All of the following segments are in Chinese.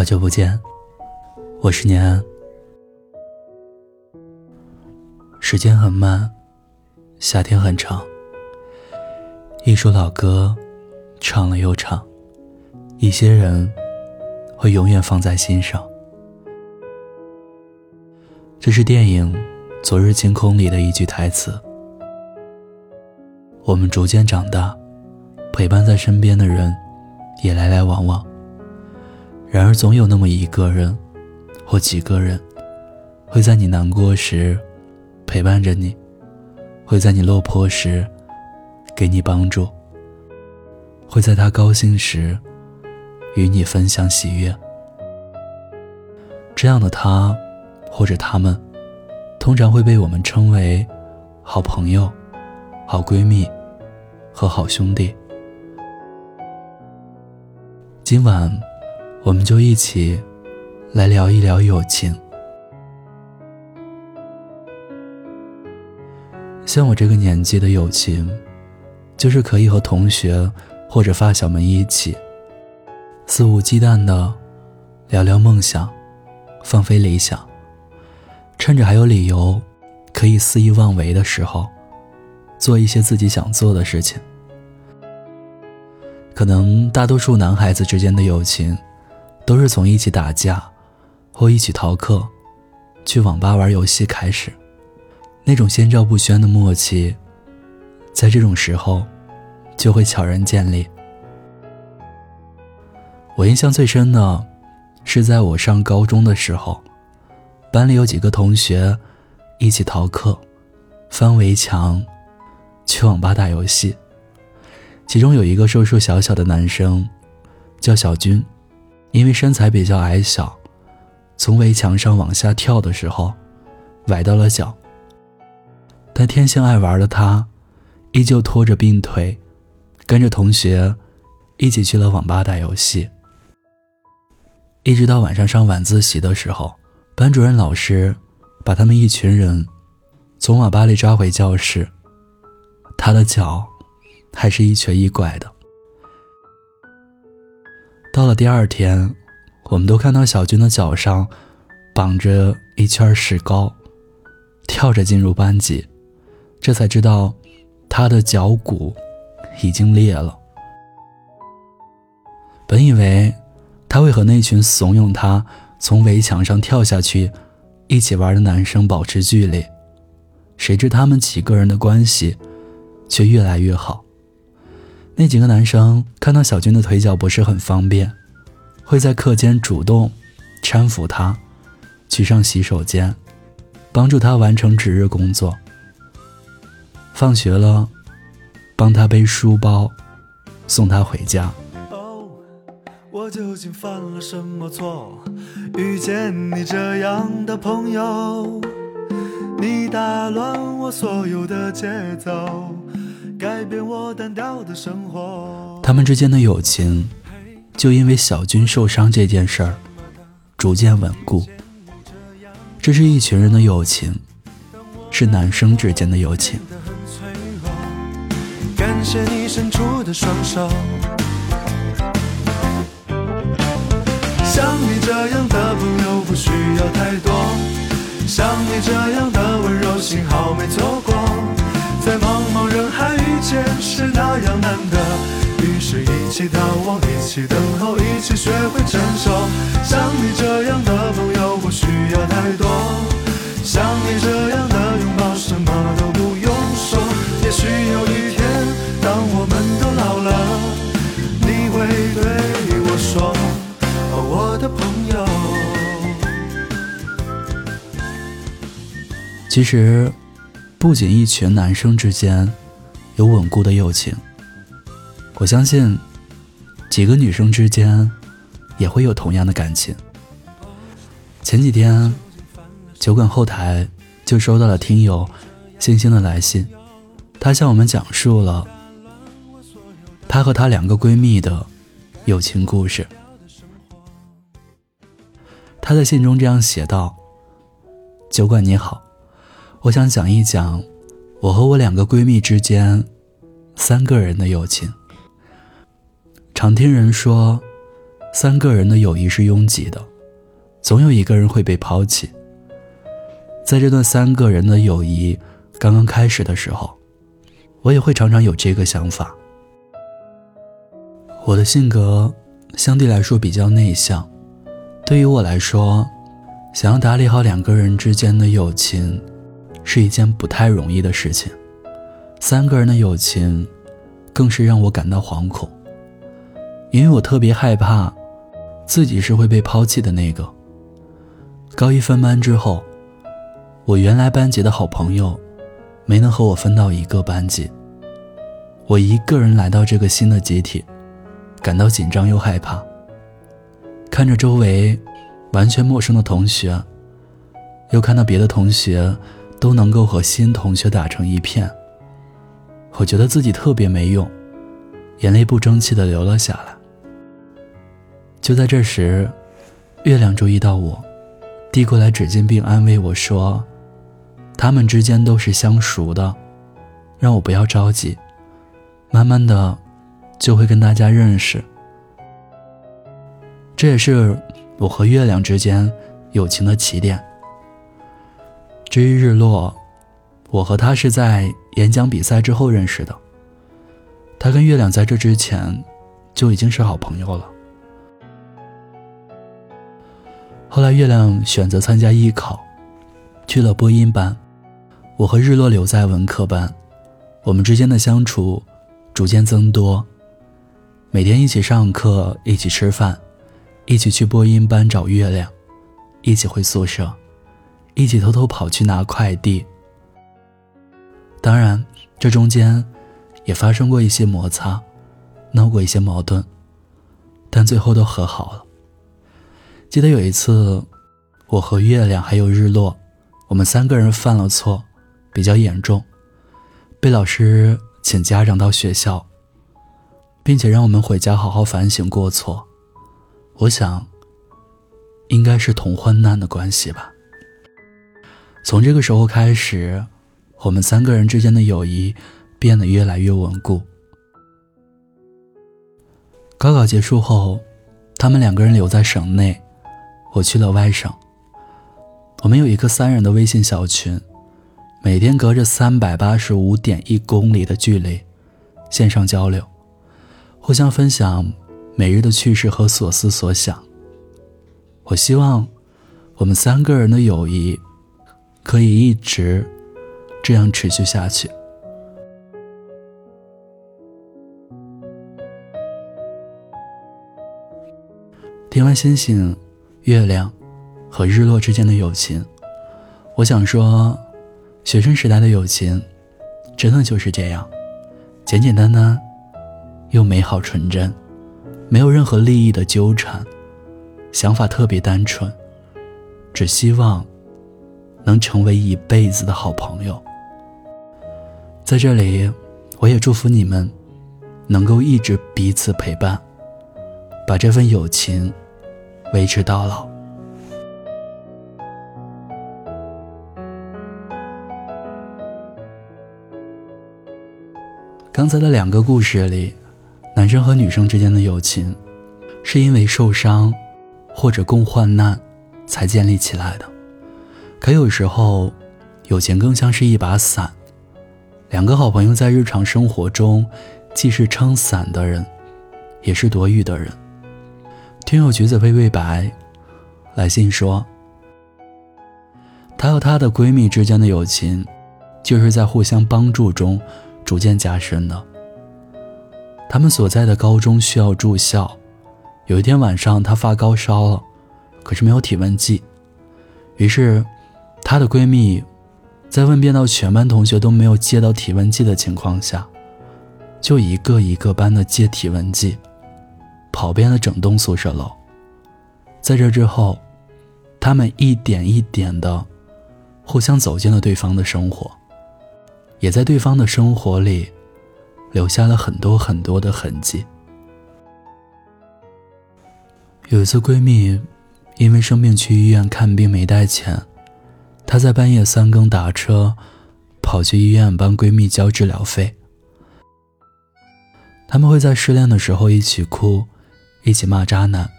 好久不见，我是年安。时间很慢，夏天很长。一首老歌，唱了又唱。一些人，会永远放在心上。这是电影《昨日晴空》里的一句台词。我们逐渐长大，陪伴在身边的人，也来来往往。然而，总有那么一个人，或几个人，会在你难过时陪伴着你，会在你落魄时给你帮助，会在他高兴时与你分享喜悦。这样的他，或者他们，通常会被我们称为好朋友、好闺蜜和好兄弟。今晚。我们就一起来聊一聊友情。像我这个年纪的友情，就是可以和同学或者发小们一起肆无忌惮的聊聊梦想，放飞理想，趁着还有理由可以肆意妄为的时候，做一些自己想做的事情。可能大多数男孩子之间的友情。都是从一起打架，或一起逃课，去网吧玩游戏开始，那种心照不宣的默契，在这种时候，就会悄然建立。我印象最深的，是在我上高中的时候，班里有几个同学，一起逃课，翻围墙，去网吧打游戏。其中有一个瘦瘦小小的男生，叫小军。因为身材比较矮小，从围墙上往下跳的时候，崴到了脚。但天性爱玩的他，依旧拖着病腿，跟着同学一起去了网吧打游戏。一直到晚上上晚自习的时候，班主任老师把他们一群人从网吧里抓回教室，他的脚还是一瘸一拐的。到了第二天，我们都看到小军的脚上绑着一圈石膏，跳着进入班级，这才知道他的脚骨已经裂了。本以为他会和那群怂恿他从围墙上跳下去一起玩的男生保持距离，谁知他们几个人的关系却越来越好。那几个男生看到小军的腿脚不是很方便，会在课间主动搀扶他去上洗手间，帮助他完成值日工作。放学了，帮他背书包，送他回家。我究竟犯了什么错？遇见你这样的朋友，你打乱我所有的节奏。改变我单调的生活。他们之间的友情，就因为小军受伤这件事儿，逐渐稳固。这是一群人的友情，是男生之间的友情。感谢你伸出的双手。像你这样的朋友不需要太多，像你这样的温柔，幸好没错过。在茫茫人海遇见是那样难得，于是一起逃亡，一起等候，一起学会承受。像你这样的朋友不需要太多，像你这样的拥抱什么都不用说。也许有一天，当我们都老了，你会对我说：“哦，我的朋友。”其实。不仅一群男生之间有稳固的友情，我相信几个女生之间也会有同样的感情。前几天酒馆后台就收到了听友星星的来信，她向我们讲述了她和她两个闺蜜的友情故事。她在信中这样写道：“酒馆你好。”我想讲一讲我和我两个闺蜜之间三个人的友情。常听人说，三个人的友谊是拥挤的，总有一个人会被抛弃。在这段三个人的友谊刚刚开始的时候，我也会常常有这个想法。我的性格相对来说比较内向，对于我来说，想要打理好两个人之间的友情，是一件不太容易的事情。三个人的友情，更是让我感到惶恐，因为我特别害怕，自己是会被抛弃的那个。高一分班之后，我原来班级的好朋友，没能和我分到一个班级。我一个人来到这个新的集体，感到紧张又害怕。看着周围完全陌生的同学，又看到别的同学都能够和新同学打成一片。我觉得自己特别没用，眼泪不争气的流了下来。就在这时，月亮注意到我，递过来纸巾并安慰我说：“他们之间都是相熟的，让我不要着急，慢慢的就会跟大家认识。”这也是我和月亮之间友情的起点。至于日落。我和他是在演讲比赛之后认识的。他跟月亮在这之前就已经是好朋友了。后来月亮选择参加艺考，去了播音班，我和日落留在文科班。我们之间的相处逐渐增多，每天一起上课，一起吃饭，一起去播音班找月亮，一起回宿舍，一起偷偷跑去拿快递。当然，这中间也发生过一些摩擦，闹过一些矛盾，但最后都和好了。记得有一次，我和月亮还有日落，我们三个人犯了错，比较严重，被老师请家长到学校，并且让我们回家好好反省过错。我想，应该是同患难的关系吧。从这个时候开始。我们三个人之间的友谊变得越来越稳固。高考结束后，他们两个人留在省内，我去了外省。我们有一个三人的微信小群，每天隔着三百八十五点一公里的距离，线上交流，互相分享每日的趣事和所思所想。我希望我们三个人的友谊可以一直。这样持续下去。听完星星、月亮和日落之间的友情，我想说，学生时代的友情，真的就是这样，简简单单，又美好纯真，没有任何利益的纠缠，想法特别单纯，只希望能成为一辈子的好朋友。在这里，我也祝福你们，能够一直彼此陪伴，把这份友情维持到老。刚才的两个故事里，男生和女生之间的友情，是因为受伤或者共患难才建立起来的。可有时候，友情更像是一把伞。两个好朋友在日常生活中，既是撑伞的人，也是躲雨的人。听友橘子微微白来信说，她和她的闺蜜之间的友情，就是在互相帮助中逐渐加深的。他们所在的高中需要住校，有一天晚上她发高烧了，可是没有体温计，于是她的闺蜜。在问遍到全班同学都没有借到体温计的情况下，就一个一个班的借体温计，跑遍了整栋宿舍楼。在这之后，他们一点一点的互相走进了对方的生活，也在对方的生活里留下了很多很多的痕迹。有一次，闺蜜因为生病去医院看病没带钱。她在半夜三更打车，跑去医院帮闺蜜交治疗费。他们会在失恋的时候一起哭，一起骂渣男，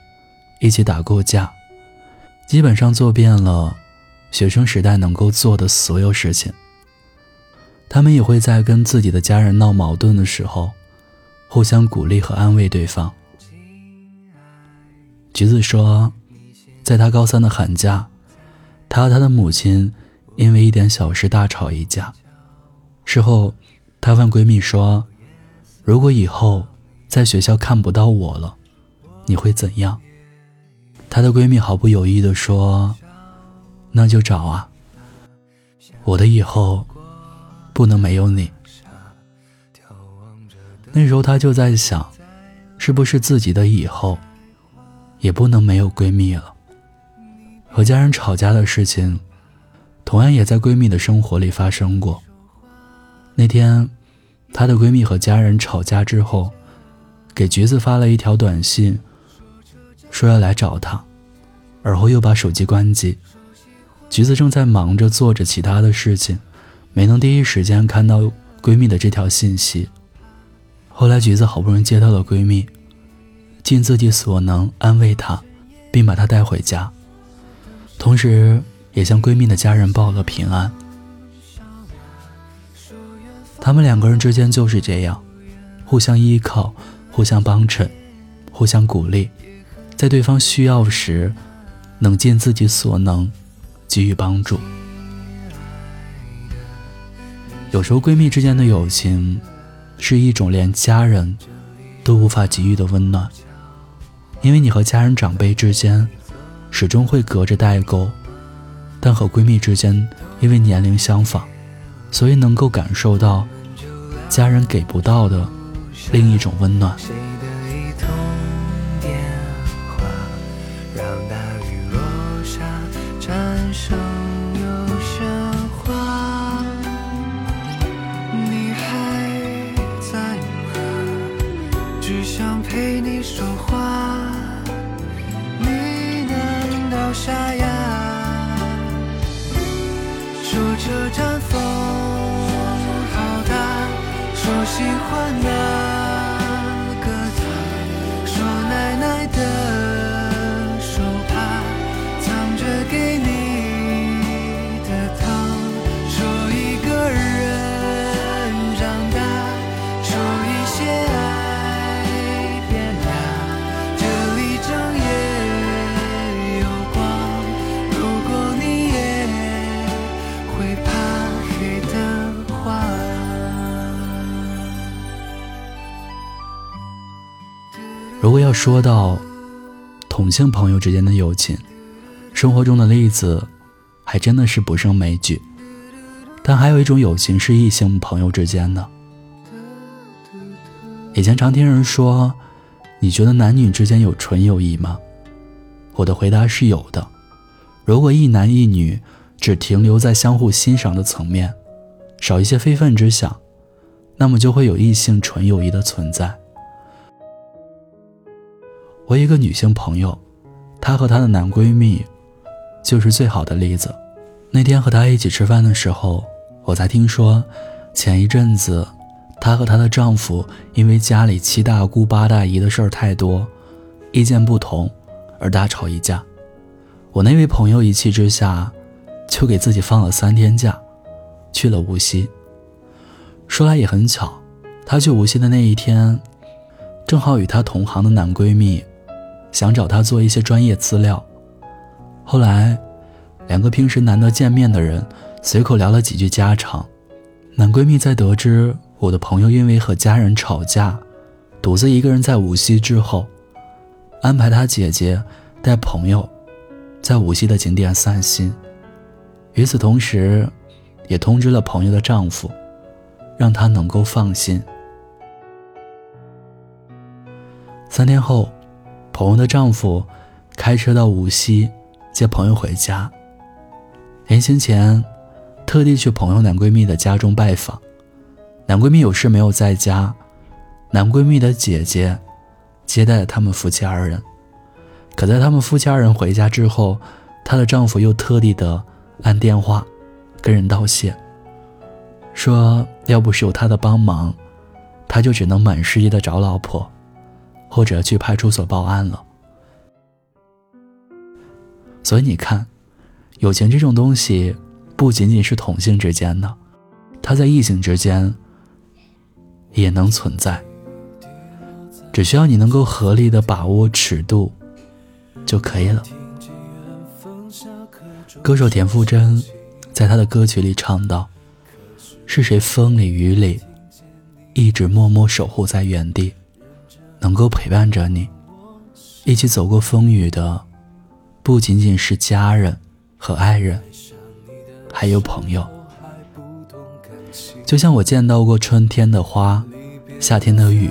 一起打过架，基本上做遍了学生时代能够做的所有事情。他们也会在跟自己的家人闹矛盾的时候，互相鼓励和安慰对方。橘子说，在他高三的寒假，他和他的母亲因为一点小事大吵一架。事后，她问闺蜜说：“如果以后在学校看不到我了，你会怎样？”她的闺蜜毫不犹豫地说：“那就找啊，我的以后不能没有你。”那时候她就在想，是不是自己的以后也不能没有闺蜜了？和家人吵架的事情，同样也在闺蜜的生活里发生过。那天，她的闺蜜和家人吵架之后，给橘子发了一条短信，说要来找她，而后又把手机关机。橘子正在忙着做着其他的事情，没能第一时间看到闺蜜的这条信息。后来，橘子好不容易接到了闺蜜，尽自己所能安慰她，并把她带回家，同时也向闺蜜的家人报了平安。他们两个人之间就是这样，互相依靠，互相帮衬，互相鼓励，在对方需要时，能尽自己所能给予帮助。有时候，闺蜜之间的友情，是一种连家人都无法给予的温暖，因为你和家人长辈之间始终会隔着代沟，但和闺蜜之间，因为年龄相仿。所以能够感受到家人给不到的另一种温暖。你说到同性朋友之间的友情，生活中的例子还真的是不胜枚举。但还有一种友情是异性朋友之间的。以前常听人说：“你觉得男女之间有纯友谊吗？”我的回答是有的。如果一男一女只停留在相互欣赏的层面，少一些非分之想，那么就会有异性纯友谊的存在。我一个女性朋友，她和她的男闺蜜，就是最好的例子。那天和她一起吃饭的时候，我才听说，前一阵子，她和她的丈夫因为家里七大姑八大姨的事儿太多，意见不同，而大吵一架。我那位朋友一气之下，就给自己放了三天假，去了无锡。说来也很巧，她去无锡的那一天，正好与她同行的男闺蜜。想找他做一些专业资料，后来，两个平时难得见面的人随口聊了几句家常。男闺蜜在得知我的朋友因为和家人吵架，独自一个人在无锡之后，安排他姐姐带朋友在无锡的景点散心。与此同时，也通知了朋友的丈夫，让他能够放心。三天后。朋友的丈夫开车到无锡接朋友回家。临行前，特地去朋友男闺蜜的家中拜访。男闺蜜有事没有在家，男闺蜜的姐姐接待了他们夫妻二人。可在他们夫妻二人回家之后，她的丈夫又特地的按电话跟人道谢，说要不是有他的帮忙，他就只能满世界的找老婆。或者去派出所报案了。所以你看，友情这种东西，不仅仅是同性之间的，它在异性之间也能存在。只需要你能够合理的把握尺度就可以了。歌手田馥甄在他的歌曲里唱道：“是谁风里雨里，一直默默守护在原地，能够陪伴着你，一起走过风雨的，不仅仅是家人和爱人，还有朋友。就像我见到过春天的花，夏天的雨。”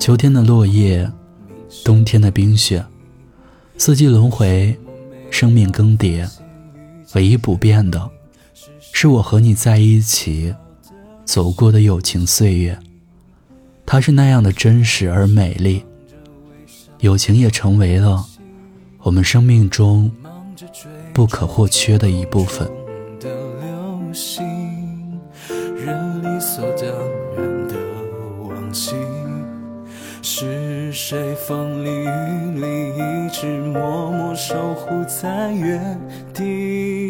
秋天的落叶，冬天的冰雪，四季轮回，生命更迭，唯一不变的，是我和你在一起走过的友情岁月。它是那样的真实而美丽，友情也成为了我们生命中不可或缺的一部分。是谁风里雨里一直默默守护在原地？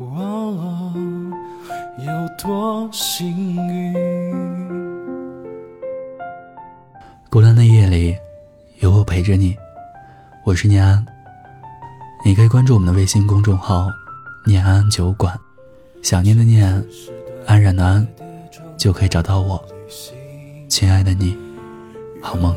哦，有多幸运？孤单的夜里，有我陪着你。我是念安，你可以关注我们的微信公众号“念安酒馆”，想念的念，安然的安，就可以找到我。亲爱的你，好梦。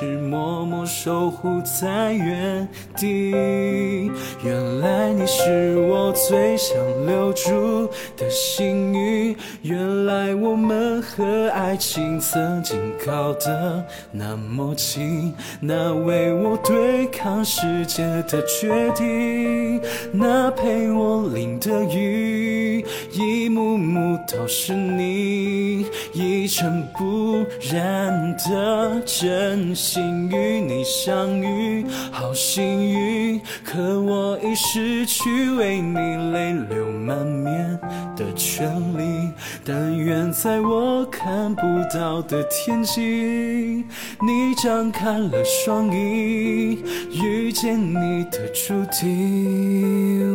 是默默守护在原地？原来你是我最想留住的幸运。原来我们和爱情曾经靠得那么近，那为我对抗世界的决定，那陪我淋的雨，一幕幕都是你。一尘不染的真心与你你相遇，好幸运。可我已失去为你泪流满面的权利。但愿在我看不到的天际，你张开了双翼，遇见你的注定。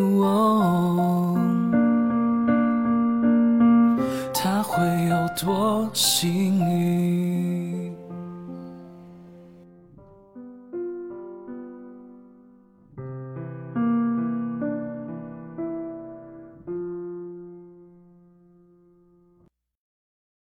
他会有多幸运？